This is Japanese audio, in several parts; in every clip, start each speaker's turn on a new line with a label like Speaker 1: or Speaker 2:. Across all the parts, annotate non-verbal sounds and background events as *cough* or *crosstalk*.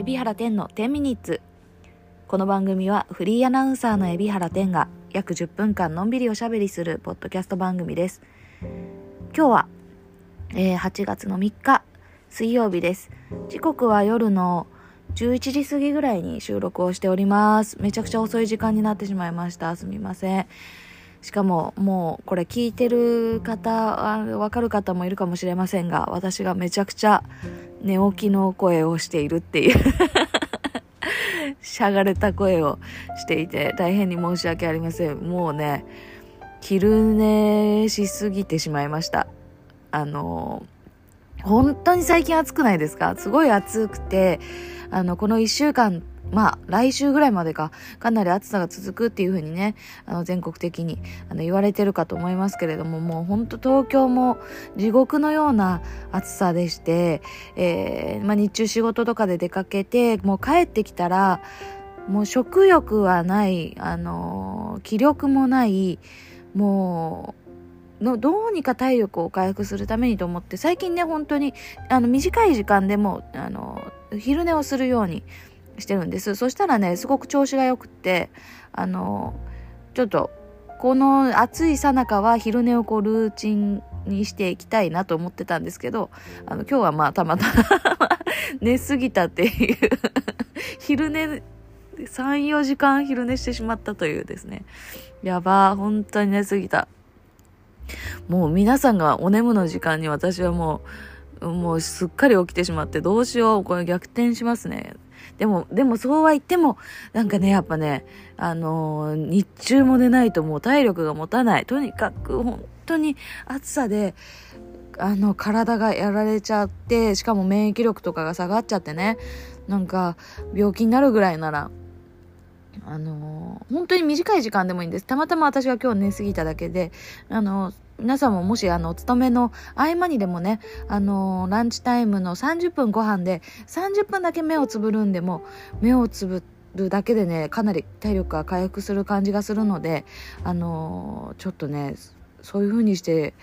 Speaker 1: 海老原天の10ミニッツこの番組はフリーアナウンサーの海老原天が約10分間のんびりおしゃべりするポッドキャスト番組です。今日は、えー8月の3日水曜日です。時刻は夜の11時過ぎぐらいに収録をしております。めちゃくちゃ遅い時間になってしまいました。すみません。しかももうこれ聞いてる方わかる方もいるかもしれませんが私がめちゃくちゃ寝起きの声をしているっていう。*laughs* しゃがれた声をしていて大変に申し訳ありません。もうね昼寝しすぎてしまいました。あの本当に最近暑くないですか？すごい暑くてあのこの1週間まあ、来週ぐらいまでか、かなり暑さが続くっていう風にね、あの、全国的に、あの、言われてるかと思いますけれども、もう本当東京も地獄のような暑さでして、えー、まあ、日中仕事とかで出かけて、もう帰ってきたら、もう食欲はない、あの気力もない、もう、のどうにか体力を回復するためにと思って最近ね本当にあの短い時間でもあの昼寝をするようにしてるんです。そしたらねすごく調子が良くってあのちょっとこの暑いさなかは昼寝をこうルーチンにしていきたいなと思ってたんですけどあの今日はまあたまたま *laughs* 寝すぎたっていう *laughs* 昼寝34時間昼寝してしまったというですね。やば本当に寝すぎた。もう皆さんがお眠の時間に私はもうもうすっかり起きてしまってどうしようこれ逆転しますね。でも、でもそうは言っても、なんかね、やっぱね、あのー、日中も寝ないともう体力が持たない。とにかく本当に暑さで、あの、体がやられちゃって、しかも免疫力とかが下がっちゃってね、なんか病気になるぐらいなら、あのー、本当に短い時間でもいいんです。たまたま私が今日寝すぎただけで、あのー皆さんももしあのお勤めの合間にでもね、あのー、ランチタイムの30分ご飯で30分だけ目をつぶるんでも目をつぶるだけでねかなり体力が回復する感じがするのであのー、ちょっとねそういう風にして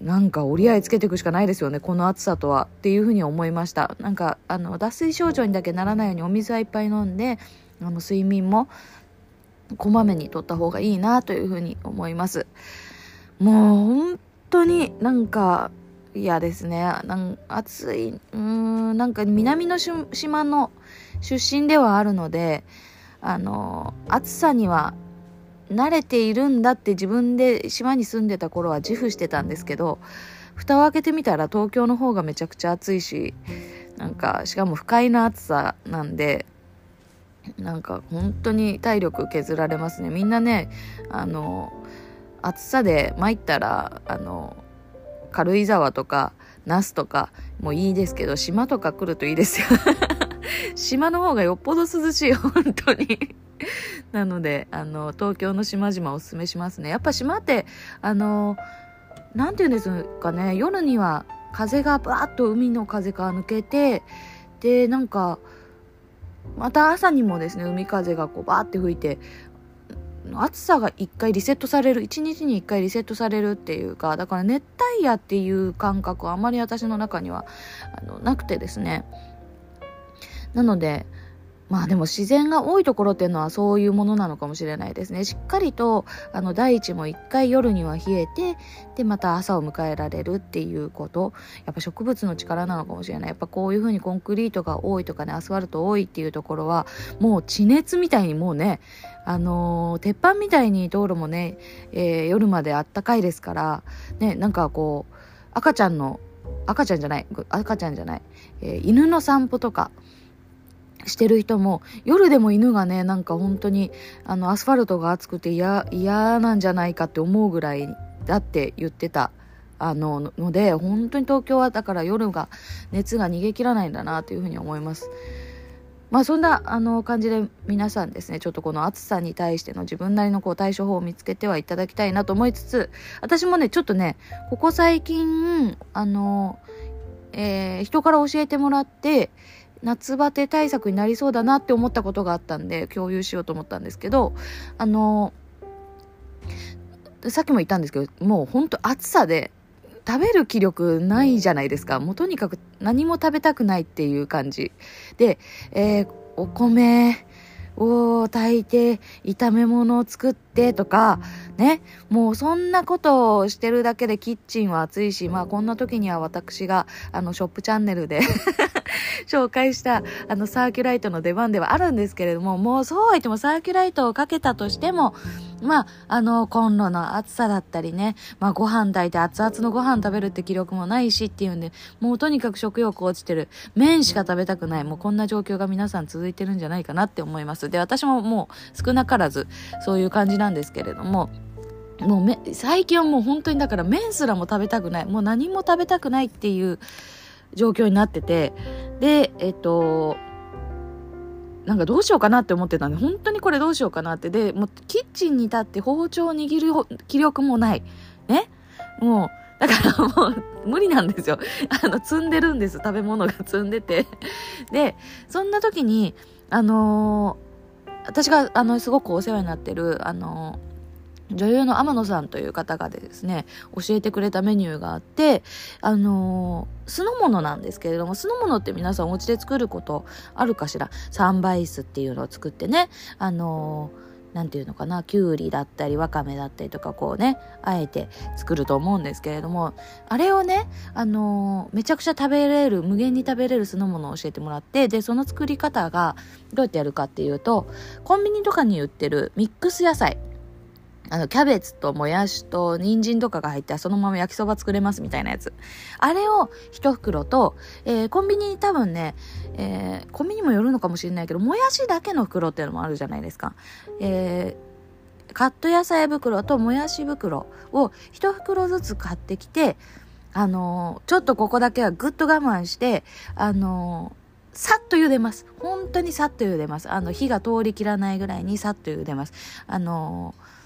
Speaker 1: なんか折り合いつけていくしかないですよねこの暑さとはっていう風に思いましたなんかあの脱水症状にだけならないようにお水はいっぱい飲んであの睡眠もこまめにとった方がいいなという風に思います。もう本当になんか嫌ですね。なん暑い、うーん、なんか南の島の出身ではあるので、あの、暑さには慣れているんだって自分で島に住んでた頃は自負してたんですけど、蓋を開けてみたら東京の方がめちゃくちゃ暑いし、なんか、しかも不快な暑さなんで、なんか本当に体力削られますね。みんなね、あの、暑さで参ったらあの軽井沢とか那須とかもいいですけど島とか来るといいですよ。*laughs* 島の方がよっぽど涼しい本当に。なのであの東京の島々おすすめしますね。やっぱ島ってあの何て言うんですかね夜には風がバーッと海の風が抜けてでなんかまた朝にもですね海風がこうバーって吹いて暑さが1回リセットされる1日に1回リセットされるっていうかだから熱帯夜っていう感覚はあまり私の中にはあのなくてですねなのでまあでも自然が多いところっていうのはそういうものなのかもしれないですね。しっかりとあの大地も一回夜には冷えてでまた朝を迎えられるっていうことやっぱ植物の力なのかもしれない。やっぱこういうふうにコンクリートが多いとかねアスファルト多いっていうところはもう地熱みたいにもうねあのー、鉄板みたいに道路もね、えー、夜まであったかいですからねなんかこう赤ちゃんの赤ちゃんじゃない赤ちゃんじゃない、えー、犬の散歩とかしてる人も夜でも犬がねなんか本当にあのアスファルトが熱くて嫌なんじゃないかって思うぐらいだって言ってたあのので本当に東京はだから夜が熱が逃げ切らないんだなというふうに思います。まあそんなあの感じで皆さんですねちょっとこの暑さに対しての自分なりのこう対処法を見つけてはいただきたいなと思いつつ私もねちょっとねここ最近あの、えー、人から教えてもらって夏バテ対策になりそうだなって思ったことがあったんで共有しようと思ったんですけどあのさっきも言ったんですけどもうほんと暑さで食べる気力ないじゃないですか。もうとにかく何も食べたくないっていう感じ。で、えー、お米を炊いて、炒め物を作ってとか、ね、もうそんなことをしてるだけでキッチンは暑いし、まあこんな時には私が、あの、ショップチャンネルで *laughs* 紹介した、あの、サーキュライトの出番ではあるんですけれども、もうそうは言ってもサーキュライトをかけたとしても、まあ、あの、コンロの暑さだったりね、まあ、ご飯炊いて熱々のご飯食べるって気力もないしっていうんで、もうとにかく食欲落ちてる。麺しか食べたくない。もうこんな状況が皆さん続いてるんじゃないかなって思います。で、私ももう少なからずそういう感じなんですけれども、もうめ、最近はもう本当にだから麺すらも食べたくない。もう何も食べたくないっていう状況になってて、で、えっと、なんかどうしようかなって思ってたんで、本当にこれどうしようかなって。で、もうキッチンに立って包丁を握る気力もない。ね？もう、だから *laughs* もう無理なんですよ。*laughs* あの、積んでるんです。食べ物が積んでて。*laughs* で、そんな時に、あのー、私が、あの、すごくお世話になってる、あのー女優の天野さんという方がですね、教えてくれたメニューがあって、あのー、酢の物なんですけれども、酢の物って皆さんお家で作ることあるかしら？サンバイスっていうのを作ってね、あのーなんていうのかな、きゅうりだったり、わかめだったりとか、こうね、あえて作ると思うんですけれども、あれをね、あのー、めちゃくちゃ食べれる、無限に食べれる酢の物を教えてもらって、で、その作り方がどうやってやるかっていうと、コンビニとかに売ってるミックス野菜、あの、キャベツともやしと人参とかが入ってそのまま焼きそば作れますみたいなやつ。あれを一袋と、えー、コンビニに多分ね、えー、コンビニもよるのかもしれないけど、もやしだけの袋っていうのもあるじゃないですか。えー、カット野菜袋ともやし袋を一袋ずつ買ってきて、あのー、ちょっとここだけはぐっと我慢して、あのー、さっと茹でます。本当にさっと茹でます。あの、火が通りきらないぐらいにさっと茹でます。あのー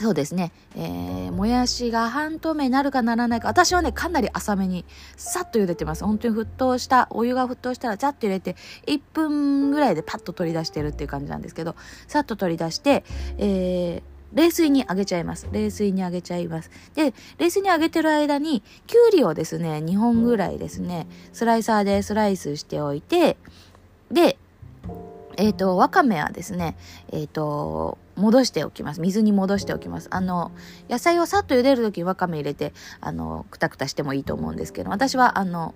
Speaker 1: そうですね、えー、もやしが半透明になるかならないか、私はね、かなり浅めに、さっと茹でてます。本当に沸騰した、お湯が沸騰したら、ちゃっと入れて、1分ぐらいでパッと取り出してるっていう感じなんですけど、さっと取り出して、えー、冷水にあげちゃいます。冷水にあげちゃいます。で、冷水にあげてる間に、きゅうりをですね、2本ぐらいですね、スライサーでスライスしておいて、で、えっ、ー、と、わかめはですね、えっ、ー、と、戻しておきます。水に戻しておきます。あの、野菜をさっと茹でるときにわかめ入れて、あの、くたくたしてもいいと思うんですけど、私は、あの、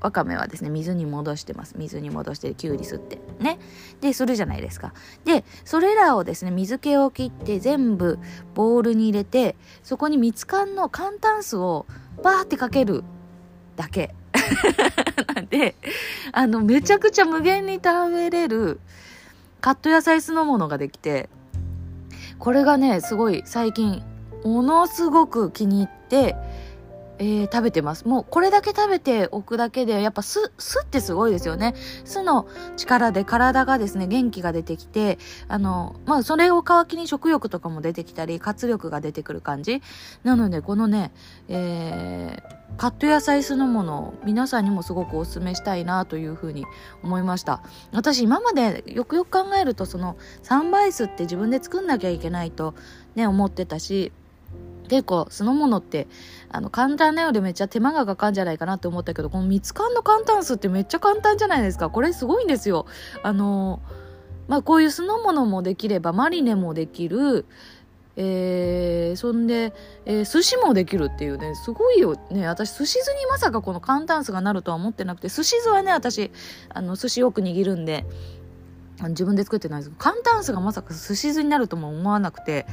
Speaker 1: わかめはですね、水に戻してます。水に戻してきゅうり吸って。ね。で、するじゃないですか。で、それらをですね、水気を切って全部ボウルに入れて、そこに蜜缶の寒炭酢をバーってかけるだけ。*laughs* で、あの、めちゃくちゃ無限に食べれるカット野菜酢の物ができて、これがね、すごい最近、ものすごく気に入って、えー、食べてます。もうこれだけ食べておくだけで、やっぱ酢、酢ってすごいですよね。酢の力で体がですね、元気が出てきて、あの、まあそれを皮切りに食欲とかも出てきたり、活力が出てくる感じ。なので、このね、えー、カット野菜酢のもの皆さんにもすごくお勧めしたいなというふうに思いました。私今までよくよく考えるとそのサンバイスって自分で作んなきゃいけないとね思ってたし結構酢の物ってあの簡単なよりめっちゃ手間がかかるんじゃないかなって思ったけどこの蜜缶の簡単酢ってめっちゃ簡単じゃないですか。これすごいんですよ。あのまあこういう酢の物もできればマリネもできる。えー、そんで、えー、寿司もできるっていうね、すごいよね。私、寿司酢にまさかこの簡単酢がなるとは思ってなくて、寿司酢はね、私、あの、寿司よく握るんで、自分で作ってないですけど、簡単酢がまさか寿司酢になるとも思わなくて、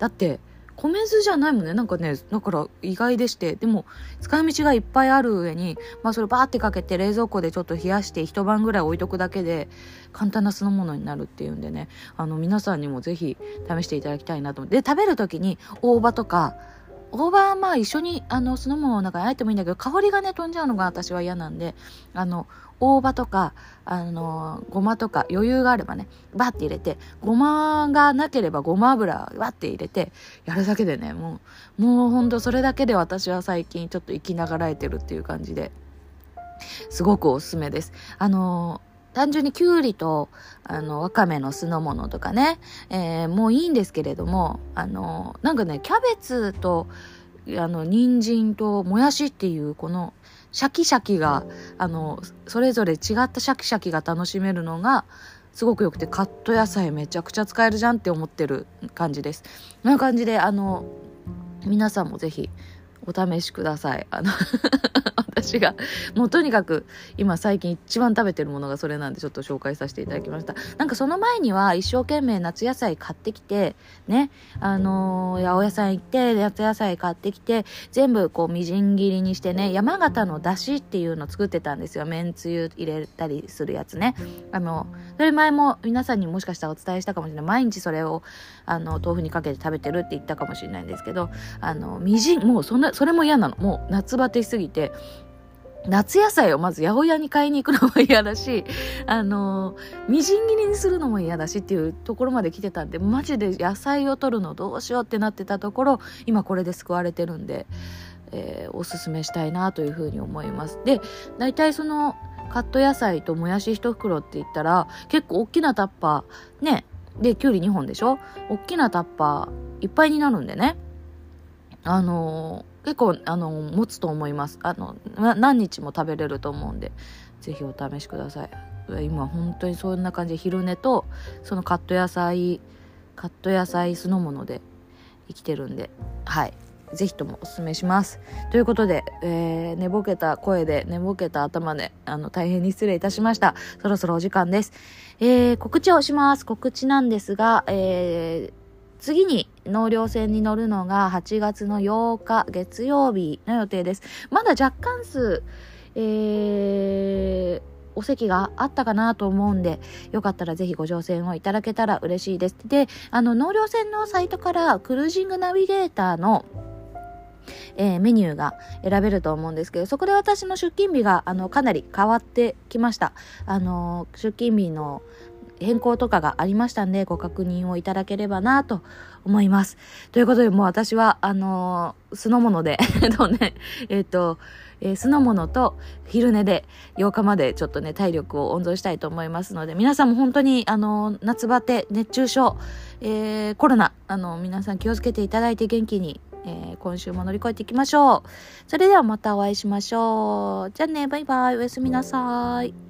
Speaker 1: だって、米酢じゃないもんね。なんかね、だから意外でして。でも、使い道がいっぱいある上に、まあそれバーってかけて冷蔵庫でちょっと冷やして一晩ぐらい置いとくだけで、簡単な酢の物になるっていうんでね、あの皆さんにも是非試していただきたいなと思って。で、食べる時に大葉とか、大葉はまあ一緒にあの酢の物の中に入ってもいいんだけど香りがね飛んじゃうのが私は嫌なんであの大葉とかあのごまとか余裕があればねバッて入れてごまがなければごま油バッて入れてやるだけでねもうもうほんとそれだけで私は最近ちょっと生きながらえてるっていう感じですごくおすすめです。あの単純にきゅうりと、あの、わかめの酢の物とかね、えー、もういいんですけれども、あの、なんかね、キャベツと、あの、人参ともやしっていうこのシャキシャキが、あの、それぞれ違ったシャキシャキが楽しめるのが、すごく良くてカット野菜めちゃくちゃ使えるじゃんって思ってる感じです。こんな感じであの皆さんもぜひお試しください。あの *laughs* 私が、もうとにかく今最近一番食べてるものがそれなんでちょっと紹介させていただきました。なんかその前には一生懸命夏野菜買ってきて、ね、あのー、八百屋さん行って夏野菜買ってきて、全部こうみじん切りにしてね、山形のだしっていうの作ってたんですよ。めんつゆ入れたりするやつね。あの、それ前も皆さんにもしかしたらお伝えしたかもしれない。毎日それを、あの、豆腐にかけて食べてるって言ったかもしれないんですけど、あの、みじん、もうそんな、それも嫌なの。もう夏バテしすぎて、夏野菜をまず八百屋に買いに行くのも嫌だし、あの、みじん切りにするのも嫌だしっていうところまで来てたんで、マジで野菜を取るのどうしようってなってたところ、今これで救われてるんで、えー、おすすめしたいなというふうに思います。で、大体その、カット野菜ともやし1袋って言ったら、結構大きなタッパー、ね、で、きゅうり2本でしょ？大きなタッパーいっぱいになるんでね。あのー結構あの持つと思いますあの何日も食べれると思うんでぜひお試しください今本当にそんな感じで昼寝とそのカット野菜カット野菜酢の物で生きてるんではいぜひともおすすめします。ということで、えー、寝ぼけた声で、寝ぼけた頭で、あの、大変に失礼いたしました。そろそろお時間です。えー、告知をします。告知なんですが、えー、次に納涼船に乗るのが8月の8日月曜日の予定です。まだ若干数、えー、お席があったかなと思うんで、よかったらぜひご乗船をいただけたら嬉しいです。で、あの、納涼船のサイトからクルージングナビゲーターのえー、メニューが選べると思うんですけど、そこで私の出勤日が、あの、かなり変わってきました。あの、出勤日の変更とかがありましたんで、ご確認をいただければなと思います。ということで、もう私は、あのー、酢の物で *laughs* とね、えっ、と、えー、酢の物と昼寝で8日までちょっとね、体力を温存したいと思いますので、皆さんも本当に、あのー、夏バテ、熱中症、えー、コロナ、あの皆さん気をつけていただいて元気にえー、今週も乗り越えていきましょう。それではまたお会いしましょう。じゃあね、バイバイ。おやすみなさい。